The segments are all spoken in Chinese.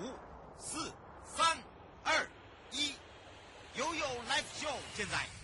五、四、三、二、一，悠悠 Live Show 现在。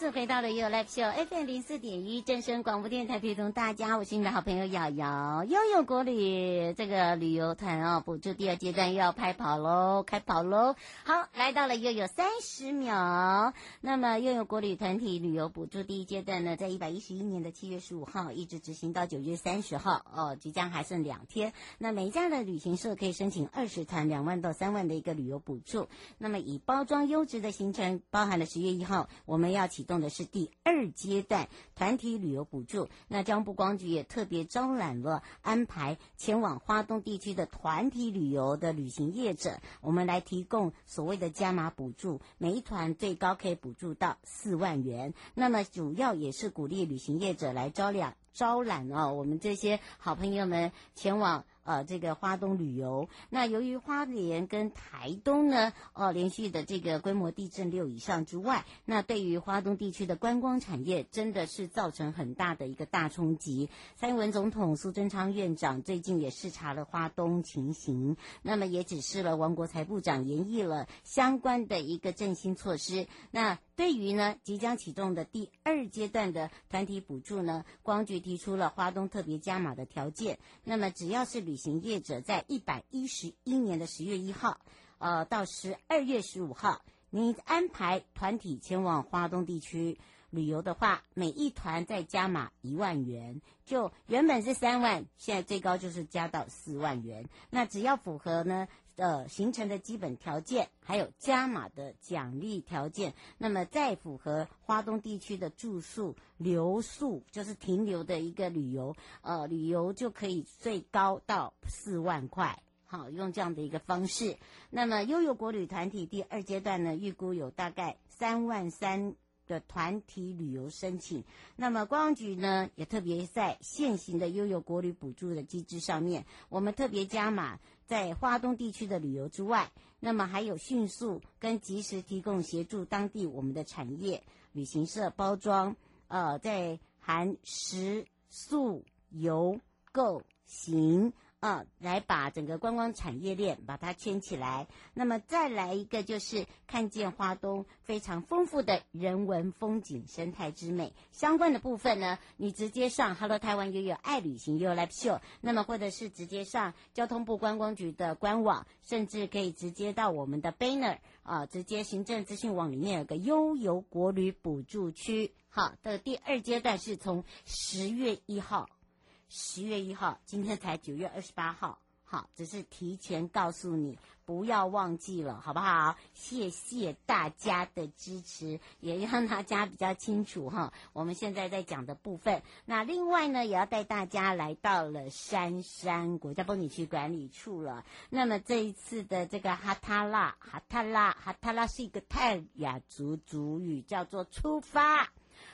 次回到了 You Live Show FM 零四点一正声广播电台，陪同大家，我是你的好朋友瑶瑶。悠悠国旅这个旅游团哦，补助第二阶段又要开跑喽，开跑喽！好，来到了又有三十秒。那么又有国旅团体旅游补助第一阶段呢，在一百一十一年的七月十五号一直执行到九月三十号哦，即将还剩两天。那每家的旅行社可以申请二十团两万到三万的一个旅游补助。那么以包装优质的行程，包含了十月一号我们要启动。的是第二阶段团体旅游补助，那交通部光局也特别招揽了安排前往花东地区的团体旅游的旅行业者，我们来提供所谓的加码补助，每一团最高可以补助到四万元。那么主要也是鼓励旅行业者来招揽招揽哦，我们这些好朋友们前往。呃，这个花东旅游，那由于花莲跟台东呢，呃，连续的这个规模地震六以上之外，那对于花东地区的观光产业真的是造成很大的一个大冲击。蔡英文总统、苏贞昌院长最近也视察了花东情形，那么也指示了王国材部长研议了相关的一个振兴措施。那对于呢，即将启动的第二阶段的团体补助呢，光局提出了花东特别加码的条件。那么只要是旅行业者在一百一十一年的十月一号，呃，到十二月十五号，你安排团体前往华东地区旅游的话，每一团再加码一万元，就原本是三万，现在最高就是加到四万元。那只要符合呢，呃，行程的基本条件，还有加码的奖励条件，那么再符合花东地区的住宿、留宿，就是停留的一个旅游，呃，旅游就可以最高到四万块。好，用这样的一个方式。那么，悠游国旅团体第二阶段呢，预估有大概三万三的团体旅游申请。那么，观光局呢，也特别在现行的悠游国旅补助的机制上面，我们特别加码。在华东地区的旅游之外，那么还有迅速跟及时提供协助当地我们的产业旅行社包装，呃，在含食宿游购行。啊，来把整个观光产业链把它圈起来。那么再来一个，就是看见花东非常丰富的人文风景、生态之美相关的部分呢，你直接上 Hello 台湾悠游爱旅行悠游 Live Show，那么或者是直接上交通部观光局的官网，甚至可以直接到我们的 Banner 啊，直接行政资讯网里面有个悠游国旅补助区。好，的第二阶段是从十月一号。十月一号，今天才九月二十八号，好，只是提前告诉你，不要忘记了，好不好？谢谢大家的支持，也让大家比较清楚哈。我们现在在讲的部分，那另外呢，也要带大家来到了杉山国家风景区管理处了。那么这一次的这个哈塔拉，哈塔拉，哈塔拉是一个泰雅族族语，叫做出发。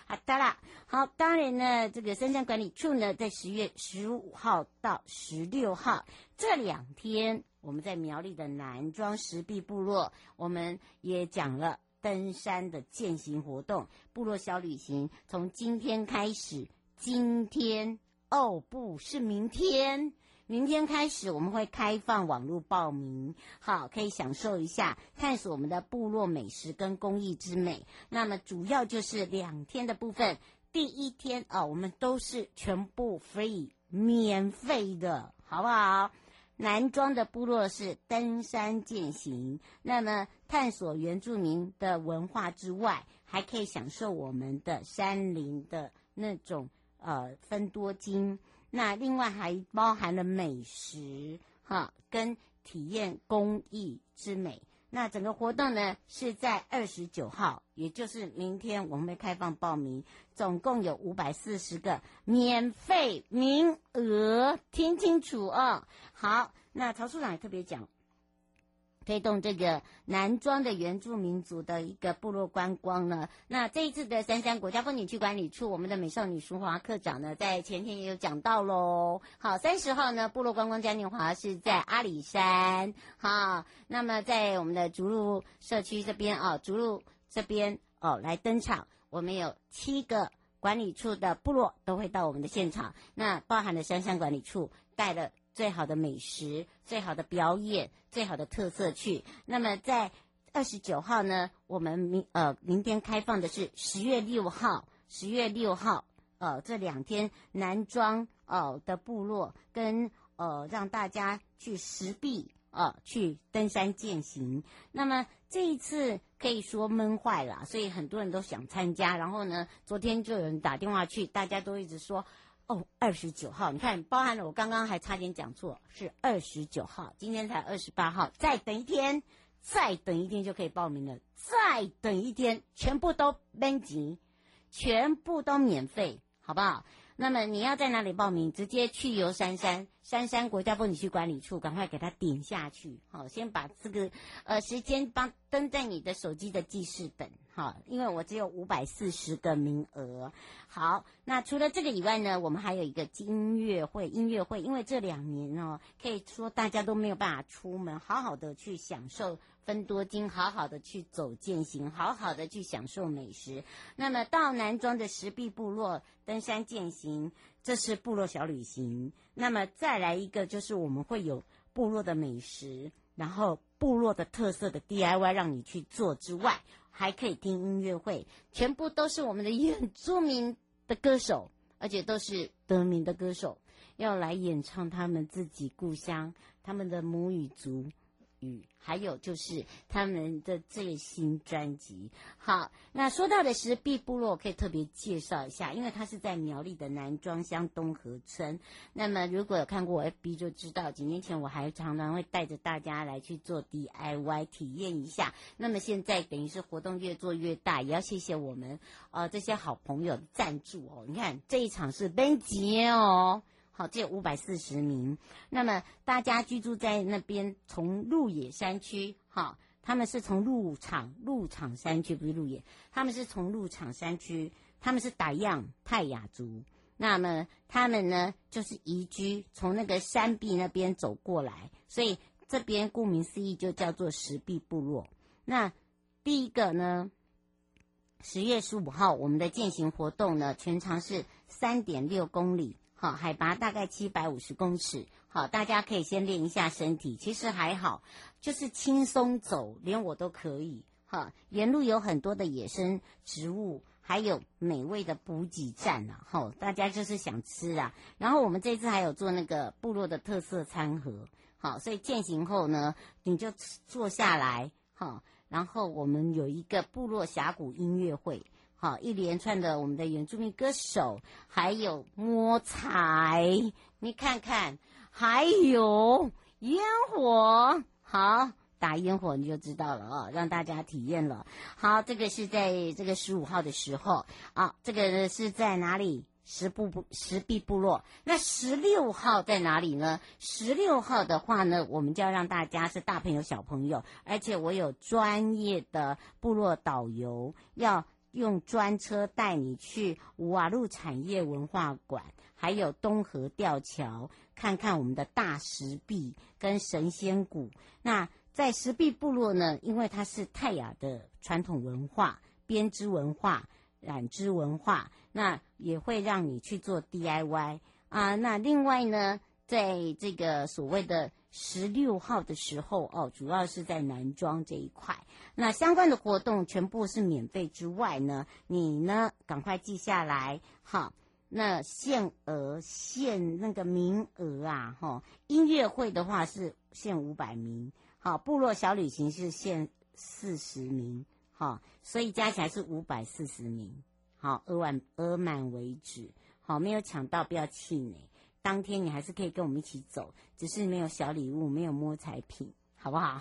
好的啦，好，当然呢，这个杉山管理处呢，在十月十五号到十六号这两天，我们在苗栗的南庄石壁部落，我们也讲了登山的践行活动，部落小旅行，从今天开始，今天哦，不是明天。明天开始，我们会开放网络报名，好，可以享受一下探索我们的部落美食跟工艺之美。那么主要就是两天的部分，第一天啊、哦，我们都是全部 free 免费的，好不好？南庄的部落是登山健行，那么探索原住民的文化之外，还可以享受我们的山林的那种呃分多金。那另外还包含了美食哈，跟体验工艺之美。那整个活动呢是在二十九号，也就是明天，我们会开放报名，总共有五百四十个免费名额，听清楚哦。好，那曹处长也特别讲，推动这个南庄的原住民族的一个部落观光呢，那这一次的三山国家风景区管理处，我们的美少女淑华课长呢，在前天也有讲到喽。好，三十号呢，部落观光嘉年华是在阿里山。好，那么在我们的竹鹿社区这边啊，竹鹿这边哦来登场，我们有七个管理处的部落都会到我们的现场，那包含了三山管理处带了。最好的美食、最好的表演、最好的特色去。那么在二十九号呢，我们明呃明天开放的是十月六号，十月六号呃这两天男装呃的部落跟呃让大家去石壁呃去登山健行。那么这一次可以说闷坏了，所以很多人都想参加。然后呢，昨天就有人打电话去，大家都一直说。哦，二十九号，你看，包含了我刚刚还差点讲错，是二十九号，今天才二十八号，再等一天，再等一天就可以报名了，再等一天，全部都免钱，全部都免费，好不好？那么你要在哪里报名？直接去游山山，山山国家风景区管理处，赶快给他点下去。好，先把这个呃时间帮登在你的手机的记事本。好，因为我只有五百四十个名额。好，那除了这个以外呢，我们还有一个音乐会，音乐会，因为这两年哦，可以说大家都没有办法出门，好好的去享受。分多金，好好的去走践行，好好的去享受美食。那么到南庄的石壁部落登山践行，这是部落小旅行。那么再来一个，就是我们会有部落的美食，然后部落的特色的 DIY 让你去做之外，还可以听音乐会，全部都是我们的原住民的歌手，而且都是得名的歌手，要来演唱他们自己故乡他们的母语族。还有就是他们的最新专辑。好，那说到的石壁部落，可以特别介绍一下，因为它是在苗栗的南庄乡东河村。那么如果有看过我 FB 就知道，几年前我还常常会带着大家来去做 DIY 体验一下。那么现在等于是活动越做越大，也要谢谢我们呃这些好朋友的赞助哦。你看这一场是奔杰哦。好，这有五百四十名。那么大家居住在那边，从鹿野山区，哈，他们是从鹿场鹿场山区，不是鹿野，他们是从鹿场山区，他们是傣样泰雅族。那么他们呢，就是移居从那个山壁那边走过来，所以这边顾名思义就叫做石壁部落。那第一个呢，十月十五号我们的健行活动呢，全长是三点六公里。好，海拔大概七百五十公尺。好，大家可以先练一下身体，其实还好，就是轻松走，连我都可以。哈，沿路有很多的野生植物，还有美味的补给站啊。好，大家就是想吃啊。然后我们这次还有做那个部落的特色餐盒。好，所以健行后呢，你就坐下来。哈，然后我们有一个部落峡谷音乐会。好，一连串的我们的原住民歌手，还有摸彩，你看看，还有烟火，好，打烟火你就知道了哦，让大家体验了。好，这个是在这个十五号的时候啊，这个是在哪里？石部部石壁部落。那十六号在哪里呢？十六号的话呢，我们就要让大家是大朋友小朋友，而且我有专业的部落导游要。用专车带你去瓦路产业文化馆，还有东河吊桥，看看我们的大石壁跟神仙谷。那在石壁部落呢，因为它是泰雅的传统文化、编织文化、染织文化，那也会让你去做 DIY 啊。那另外呢，在这个所谓的。十六号的时候哦，主要是在男装这一块。那相关的活动全部是免费之外呢，你呢赶快记下来哈。那限额限那个名额啊哈，音乐会的话是限五百名，好，部落小旅行是限四十名，好，所以加起来是五百四十名，好，额满额满为止，好，没有抢到不要气馁。当天你还是可以跟我们一起走，只是没有小礼物，没有摸彩品，好不好？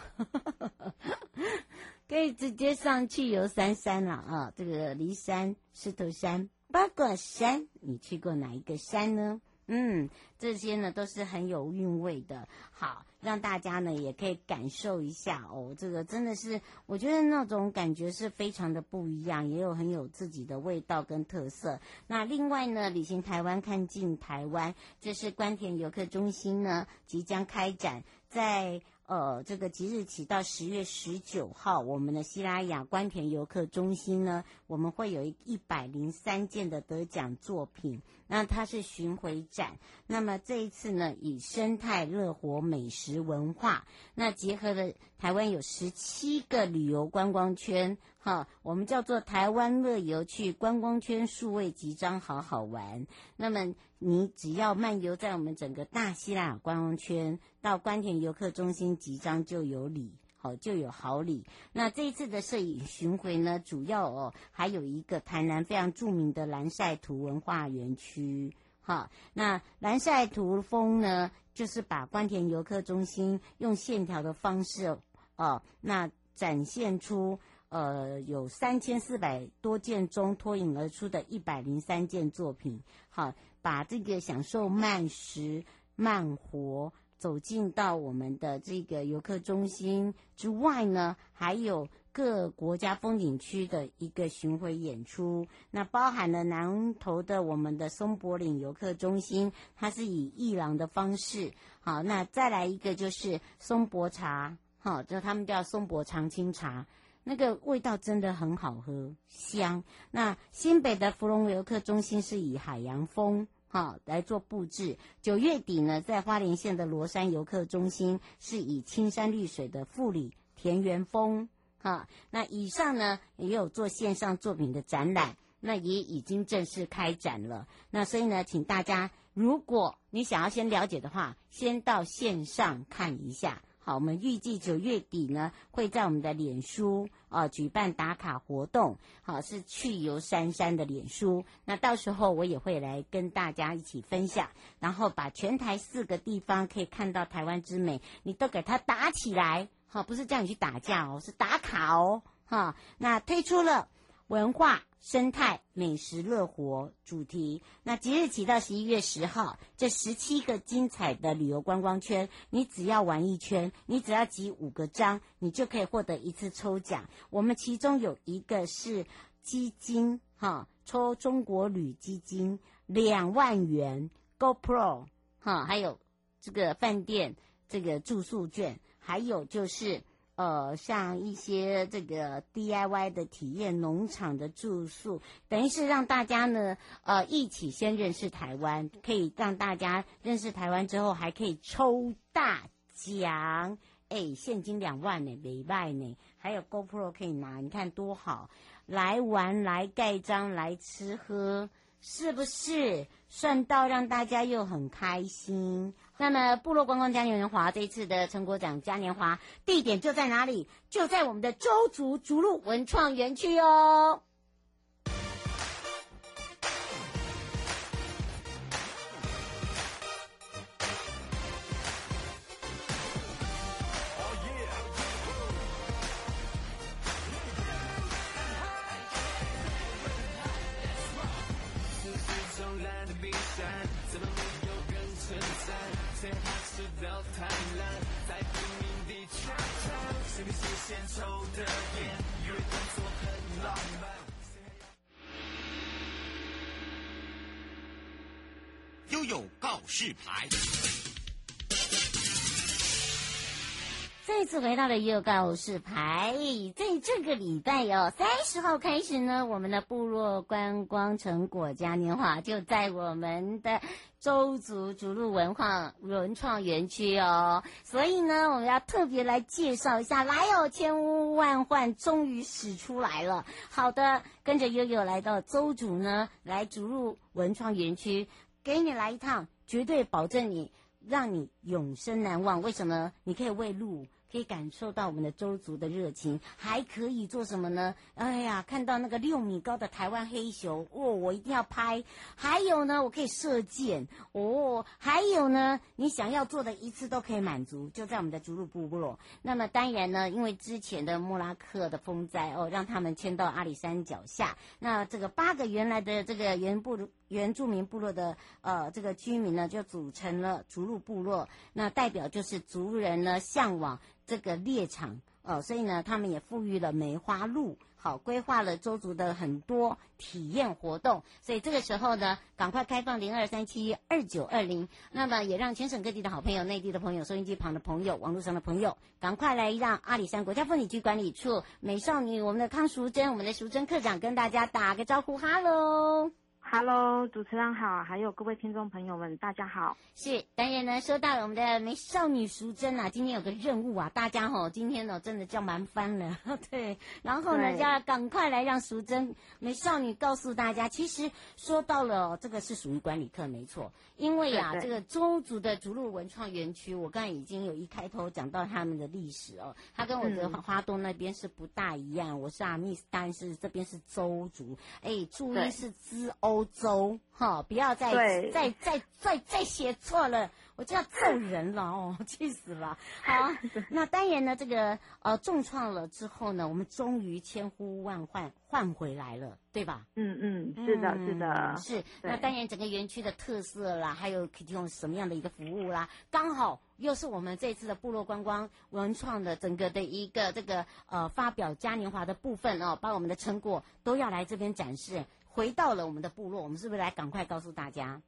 可以直接上去游山山了啊！这个骊山、狮头山、八卦山，你去过哪一个山呢？嗯，这些呢都是很有韵味的，好，让大家呢也可以感受一下哦。这个真的是，我觉得那种感觉是非常的不一样，也有很有自己的味道跟特色。那另外呢，旅行台湾看尽台湾，这是官田游客中心呢即将开展在。呃，这个即日起到十月十九号，我们的西拉雅官田游客中心呢，我们会有一百零三件的得奖作品。那它是巡回展，那么这一次呢，以生态乐活美食文化，那结合了台湾有十七个旅游观光圈，哈，我们叫做台湾乐游去观光圈数位集章，好好玩。那么你只要漫游在我们整个大西拉观光圈，到官田游客中心集章就有礼。哦，就有好礼。那这一次的摄影巡回呢，主要哦还有一个台南非常著名的蓝晒图文化园区。哈，那蓝晒图风呢，就是把官田游客中心用线条的方式哦，那展现出呃有三千四百多件中脱颖而出的一百零三件作品。好，把这个享受慢食慢活。走进到我们的这个游客中心之外呢，还有各国家风景区的一个巡回演出。那包含了南投的我们的松柏岭游客中心，它是以艺廊的方式。好，那再来一个就是松柏茶，好，就他们叫松柏长青茶，那个味道真的很好喝，香。那新北的芙蓉游客中心是以海洋风。好，来做布置。九月底呢，在花莲县的罗山游客中心，是以青山绿水的富里田园风。哈，那以上呢也有做线上作品的展览，那也已经正式开展了。那所以呢，请大家，如果你想要先了解的话，先到线上看一下。好，我们预计九月底呢，会在我们的脸书啊、举办打卡活动。好，是去游山山的脸书。那到时候我也会来跟大家一起分享，然后把全台四个地方可以看到台湾之美，你都给它打起来。好，不是叫你去打架哦，是打卡哦。哈，那推出了。文化、生态、美食、乐活主题。那即日起到十一月十号，这十七个精彩的旅游观光圈，你只要玩一圈，你只要集五个章，你就可以获得一次抽奖。我们其中有一个是基金，哈，抽中国旅基金两万元，GoPro，哈，还有这个饭店这个住宿券，还有就是。呃，像一些这个 DIY 的体验农场的住宿，等于是让大家呢，呃，一起先认识台湾，可以让大家认识台湾之后，还可以抽大奖，哎，现金两万呢，没卖呢，还有 GoPro 可以拿，你看多好，来玩，来盖章，来吃喝。是不是算到让大家又很开心？那么部落观光嘉年华这一次的成果奖嘉年华地点就在哪里？就在我们的周族逐鹿文创园区哦。悠悠告示牌。再次回到了悠悠告示牌，在这个礼拜哦，三十号开始呢，我们的部落观光成果嘉年华就在我们的周族逐鹿文化文创园区哦。所以呢，我们要特别来介绍一下，来哦，千呼万唤终于使出来了。好的，跟着悠悠来到周族呢，来逐鹿文创园区，给你来一趟，绝对保证你让你永生难忘。为什么？你可以喂鹿。可以感受到我们的周族的热情，还可以做什么呢？哎呀，看到那个六米高的台湾黑熊，哦，我一定要拍。还有呢，我可以射箭，哦，还有呢，你想要做的一次都可以满足，就在我们的逐鹿部落。那么当然呢，因为之前的莫拉克的风灾哦，让他们迁到阿里山脚下。那这个八个原来的这个原部落原住民部落的呃这个居民呢，就组成了逐鹿部落。那代表就是族人呢向往这个猎场哦，所以呢，他们也赋予了梅花鹿。好，规划了周族的很多体验活动，所以这个时候呢，赶快开放零二三七二九二零，那么也让全省各地的好朋友、内地的朋友、收音机旁的朋友、网络上的朋友，赶快来让阿里山国家风景区管理处美少女我们的康淑珍、我们的淑珍课长跟大家打个招呼，哈喽。Hello，主持人好，还有各位听众朋友们，大家好。是，当然呢，说到了我们的美少女淑珍啊，今天有个任务啊，大家吼，今天呢真的叫忙翻了，对。然后呢，就要赶快来让淑珍美少女告诉大家，其实说到了这个是属于管理课，没错。因为啊，这个周族的逐鹿文创园区，我刚才已经有一开头讲到他们的历史哦，他跟我的花东那边是不大一样。我是阿密斯，但是这边是周族，哎，注意是兹欧。欧洲，哈，不要再再再再再写错了，我就要揍人了哦，气死了。好，那当然呢，这个呃重创了之后呢，我们终于千呼万唤换回来了，对吧？嗯嗯，是的，是的，是。那当然，整个园区的特色啦，还有可以提供什么样的一个服务啦，刚好又是我们这次的部落观光文创的整个的一个这个呃发表嘉年华的部分哦，把我们的成果都要来这边展示。回到了我们的部落，我们是不是来赶快告诉大家？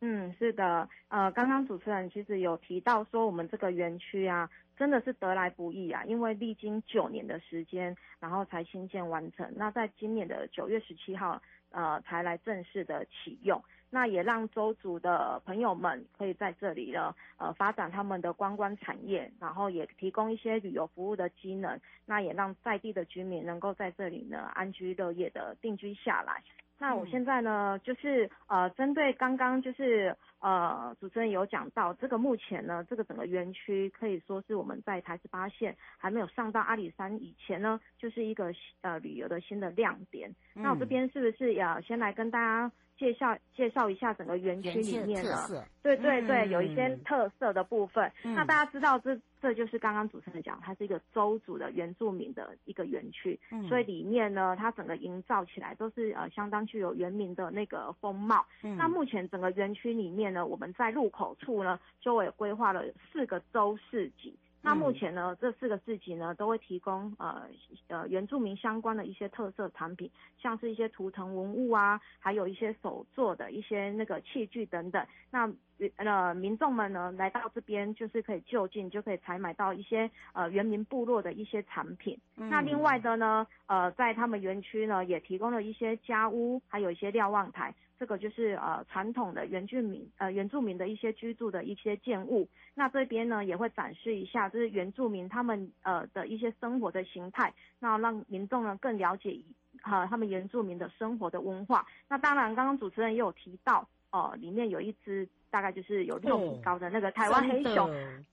嗯，是的，呃，刚刚主持人其实有提到说，我们这个园区啊，真的是得来不易啊，因为历经九年的时间，然后才新建完成。那在今年的九月十七号，呃，才来正式的启用。那也让周族的朋友们可以在这里呢，呃，发展他们的观光产业，然后也提供一些旅游服务的机能。那也让在地的居民能够在这里呢安居乐业的定居下来。那我现在呢，就是呃，针对刚刚就是呃，主持人有讲到这个，目前呢，这个整个园区可以说是我们在台十八线还没有上到阿里山以前呢，就是一个呃旅游的新的亮点。嗯、那我这边是不是要先来跟大家？介绍介绍一下整个园区里面的，对对对，嗯、有一些特色的部分。嗯、那大家知道这，这这就是刚刚主持人讲，它是一个州族的原住民的一个园区，嗯、所以里面呢，它整个营造起来都是呃相当具有原民的那个风貌。嗯、那目前整个园区里面呢，我们在入口处呢，周围规划了四个州市集。那目前呢，这四个市集呢，都会提供呃呃原住民相关的一些特色产品，像是一些图腾文物啊，还有一些手作的一些那个器具等等。那呃民众们呢来到这边，就是可以就近就可以采买到一些呃原民部落的一些产品。嗯、那另外的呢，呃在他们园区呢也提供了一些家屋，还有一些瞭望台。这个就是呃传统的原住民呃原住民的一些居住的一些建物，那这边呢也会展示一下，就是原住民他们呃的一些生活的形态，那让民众呢更了解呃他们原住民的生活的文化。那当然，刚刚主持人也有提到哦、呃，里面有一只大概就是有六米高的那个台湾黑熊，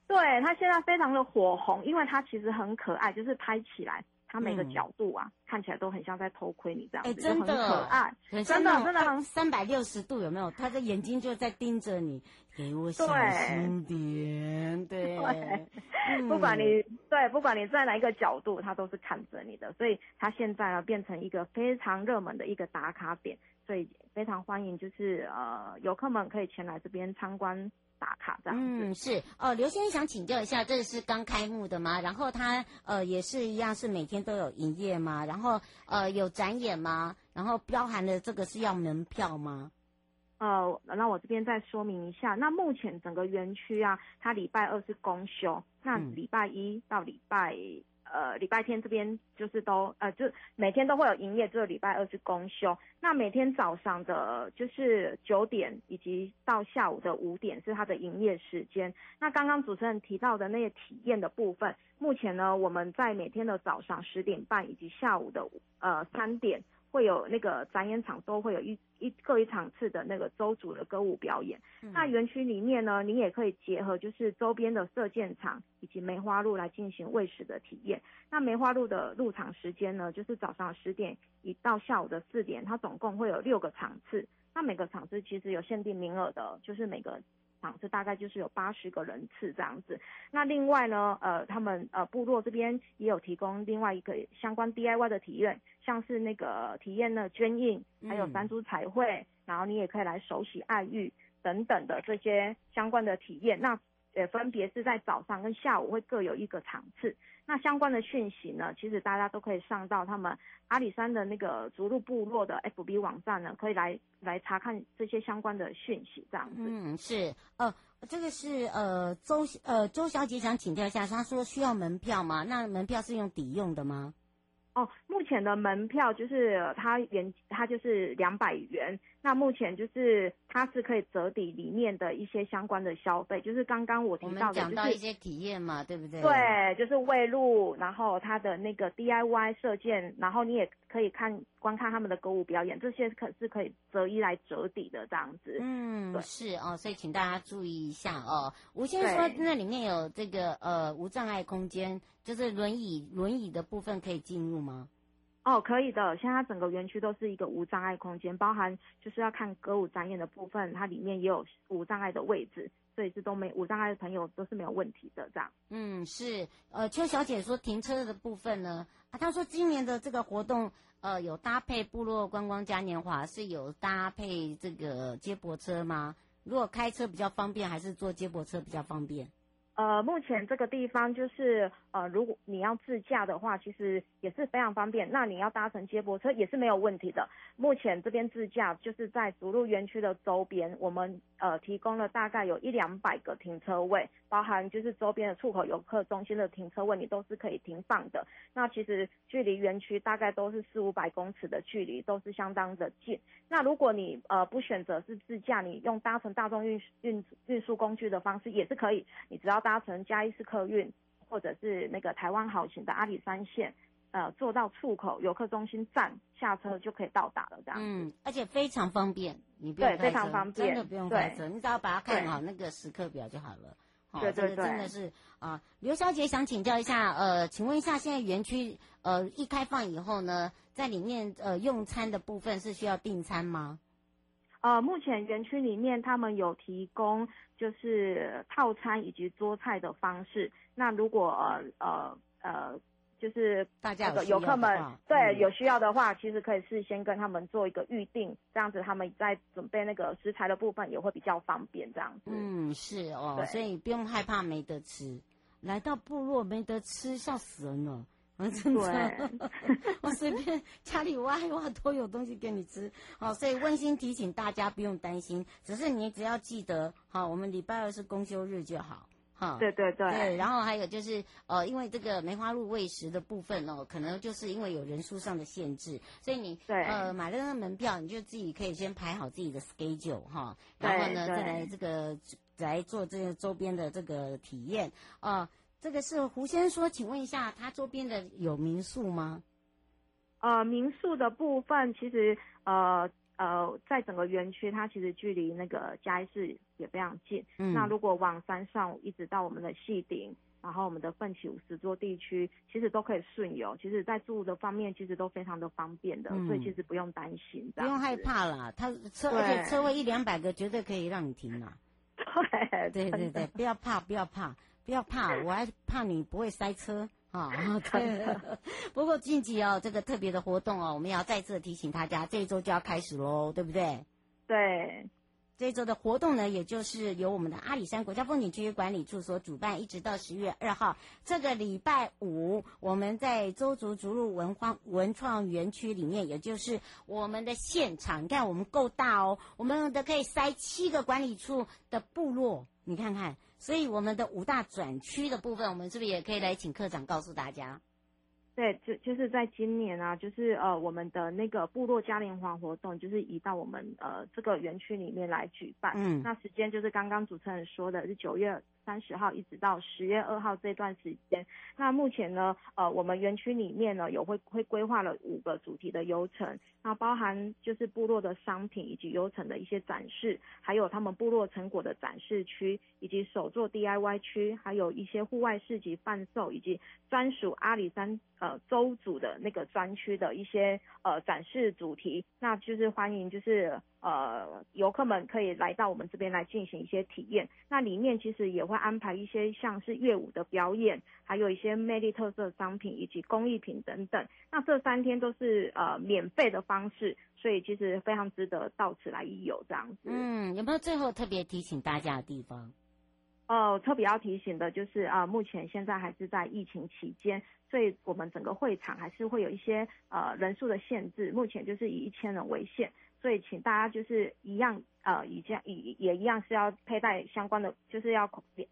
对，它现在非常的火红，因为它其实很可爱，就是拍起来。它每个角度啊，嗯、看起来都很像在偷窥你这样子，欸、真的很可爱，真的真的很三百六十度有没有？它的眼睛就在盯着你，给我小心点，对，不管你对，不管你在哪一个角度，他都是看着你的，所以他现在呢变成一个非常热门的一个打卡点，所以非常欢迎，就是呃游客们可以前来这边参观。打卡这样嗯，是哦，刘先生想请教一下，这是刚开幕的吗？然后它呃也是一样，是每天都有营业吗？然后呃有展演吗？然后包含的这个是要门票吗？呃，那我这边再说明一下，那目前整个园区啊，它礼拜二是公休，那礼拜一到礼拜。呃，礼拜天这边就是都呃，就每天都会有营业，只有礼拜二是公休。那每天早上的就是九点，以及到下午的五点是它的营业时间。那刚刚主持人提到的那些体验的部分，目前呢，我们在每天的早上十点半以及下午的呃三点，会有那个展演场都会有一一各一场次的那个周组的歌舞表演。嗯、那园区里面呢，你也可以结合就是周边的射箭场以及梅花鹿来进行喂食的体验。那梅花鹿的入场时间呢，就是早上十点一到下午的四点，它总共会有六个场次。那每个场次其实有限定名额的，就是每个。场次大概就是有八十个人次这样子。那另外呢，呃，他们呃部落这边也有提供另外一个相关 DIY 的体验，像是那个体验的捐印，还有三株彩绘，嗯、然后你也可以来手洗爱玉等等的这些相关的体验。那呃分别是在早上跟下午会各有一个场次。那相关的讯息呢，其实大家都可以上到他们阿里山的那个逐鹿部落的 FB 网站呢，可以来来查看这些相关的讯息，这样子。嗯，是，呃，这个是呃周呃周小姐想请教一下，她说需要门票吗？那门票是用抵用的吗？哦，目前的门票就是它原它就是两百元，那目前就是它是可以折抵里面的一些相关的消费，就是刚刚我提到的，讲到一些体验嘛，对不对？对，就是喂鹿，然后它的那个 DIY 射箭，然后你也可以看观看他们的歌舞表演，这些可是可以折一来折抵的这样子。嗯，对是哦，所以请大家注意一下哦。吴先生说那里面有这个呃无障碍空间。就是轮椅，轮椅的部分可以进入吗？哦，可以的。现在整个园区都是一个无障碍空间，包含就是要看歌舞展演的部分，它里面也有无障碍的位置，所以是都没无障碍的朋友都是没有问题的。这样。嗯，是。呃，邱小姐说停车的部分呢，啊，她说今年的这个活动，呃，有搭配部落观光嘉年华，是有搭配这个接驳车吗？如果开车比较方便，还是坐接驳车比较方便？呃，目前这个地方就是，呃，如果你要自驾的话，其实也是非常方便。那你要搭乘接驳车也是没有问题的。目前这边自驾就是在逐鹿园区的周边，我们呃提供了大概有一两百个停车位，包含就是周边的出口游客中心的停车位，你都是可以停放的。那其实距离园区大概都是四五百公尺的距离，都是相当的近。那如果你呃不选择是自驾，你用搭乘大众运运运输工具的方式也是可以，你只要搭乘嘉义市客运或者是那个台湾好行的阿里山线，呃，坐到出口游客中心站下车就可以到达了，这样。嗯，而且非常方便，你不用开车，对，非常方便，真的不用开车，你只要把它看好那个时刻表就好了。对对对，真的是啊。刘小姐想请教一下，呃，请问一下，现在园区呃一开放以后呢，在里面呃用餐的部分是需要订餐吗？呃，目前园区里面他们有提供就是套餐以及桌菜的方式。那如果呃呃呃，就是大家有游客们对有需要的话，其实可以事先跟他们做一个预定，这样子他们在准备那个食材的部分也会比较方便，这样子。嗯，是哦，所以不用害怕没得吃。来到部落没得吃，笑死人了。嗯，真的，对。我随便家里挖一挖都有东西给你吃，好，所以温馨提醒大家不用担心，只是你只要记得，好，我们礼拜二是公休日就好，哈，对对对，对，然后还有就是，呃，因为这个梅花鹿喂食的部分哦，可能就是因为有人数上的限制，所以你对呃买了那个门票，你就自己可以先排好自己的 schedule 哈，然后呢再来这个来做这个周边的这个体验啊。呃这个是胡先生说，请问一下，他周边的有民宿吗？呃，民宿的部分其实呃呃，在整个园区，它其实距离那个嘉义市也非常近。嗯。那如果往山上一直到我们的细顶，然后我们的奋起五十座地区，其实都可以顺游。其实，在住的方面，其实都非常的方便的，嗯、所以其实不用担心。不用害怕啦，它车对而且车位一两百个，绝对可以让你停 了。对对对对，不要怕，不要怕。不要怕，我还怕你不会塞车啊！对。不过近期哦，这个特别的活动哦，我们要再次提醒大家，这一周就要开始喽，对不对？对。这一周的活动呢，也就是由我们的阿里山国家风景区管理处所主办，一直到十月二号。这个礼拜五，我们在周族竹路文化文创园区里面，也就是我们的现场。你看，我们够大哦，我们的可以塞七个管理处的部落。你看看。所以我们的五大转区的部分，我们是不是也可以来请科长告诉大家？对，就就是在今年啊，就是呃我们的那个部落嘉年华活动，就是移到我们呃这个园区里面来举办。嗯，那时间就是刚刚主持人说的是九月三十号一直到十月二号这段时间。那目前呢，呃，我们园区里面呢有会会规划了五个主题的游程，那包含就是部落的商品以及游程的一些展示，还有他们部落成果的展示区，以及手作 DIY 区，还有一些户外市集贩售，以及专属阿里山呃邹族的那个专区的一些呃展示主题，那就是欢迎就是。呃，游客们可以来到我们这边来进行一些体验。那里面其实也会安排一些像是乐舞的表演，还有一些魅力特色商品以及工艺品等等。那这三天都是呃免费的方式，所以其实非常值得到此来一游这样子。嗯，有没有最后特别提醒大家的地方？哦、呃，特别要提醒的就是啊、目前现在还是在疫情期间，所以我们整个会场还是会有一些呃人数的限制。目前就是以一千人为限。所以，请大家就是一样，呃，以这样也也一样是要佩戴相关的，就是要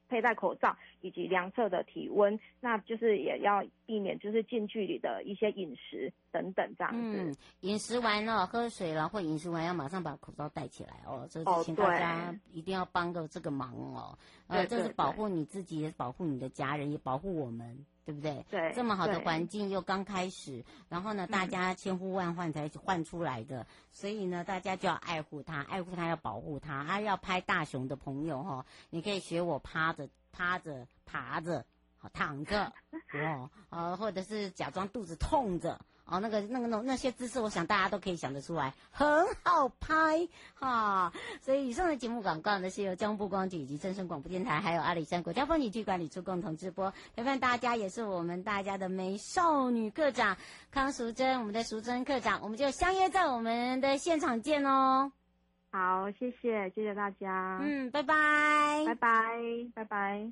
佩戴口罩以及量测的体温，那就是也要避免就是近距离的一些饮食等等这样子。嗯，饮食完了，喝水了或饮食完要马上把口罩戴起来哦。这是请大家一定要帮个这个忙哦。呃，这是保护你自己，也保护你的家人，也保护我们。对不对？对，这么好的环境又刚开始，然后呢，大家千呼万唤才换出来的，嗯、所以呢，大家就要爱护它，爱护它要保护它。啊，要拍大熊的朋友哈、哦，你可以学我趴着、趴着、爬着、好躺着，哦，呃，或者是假装肚子痛着。哦，那个、那个、那那些姿势，我想大家都可以想得出来，很好拍哈。所以以上的节目广告呢，是由交通部光局以及正声广播电台，还有阿里山国家风景区管理处共同直播。陪伴大家也是我们大家的美少女课长康淑珍，我们的淑珍课长，我们就相约在我们的现场见哦。好，谢谢，谢谢大家。嗯，拜拜，拜拜，拜拜。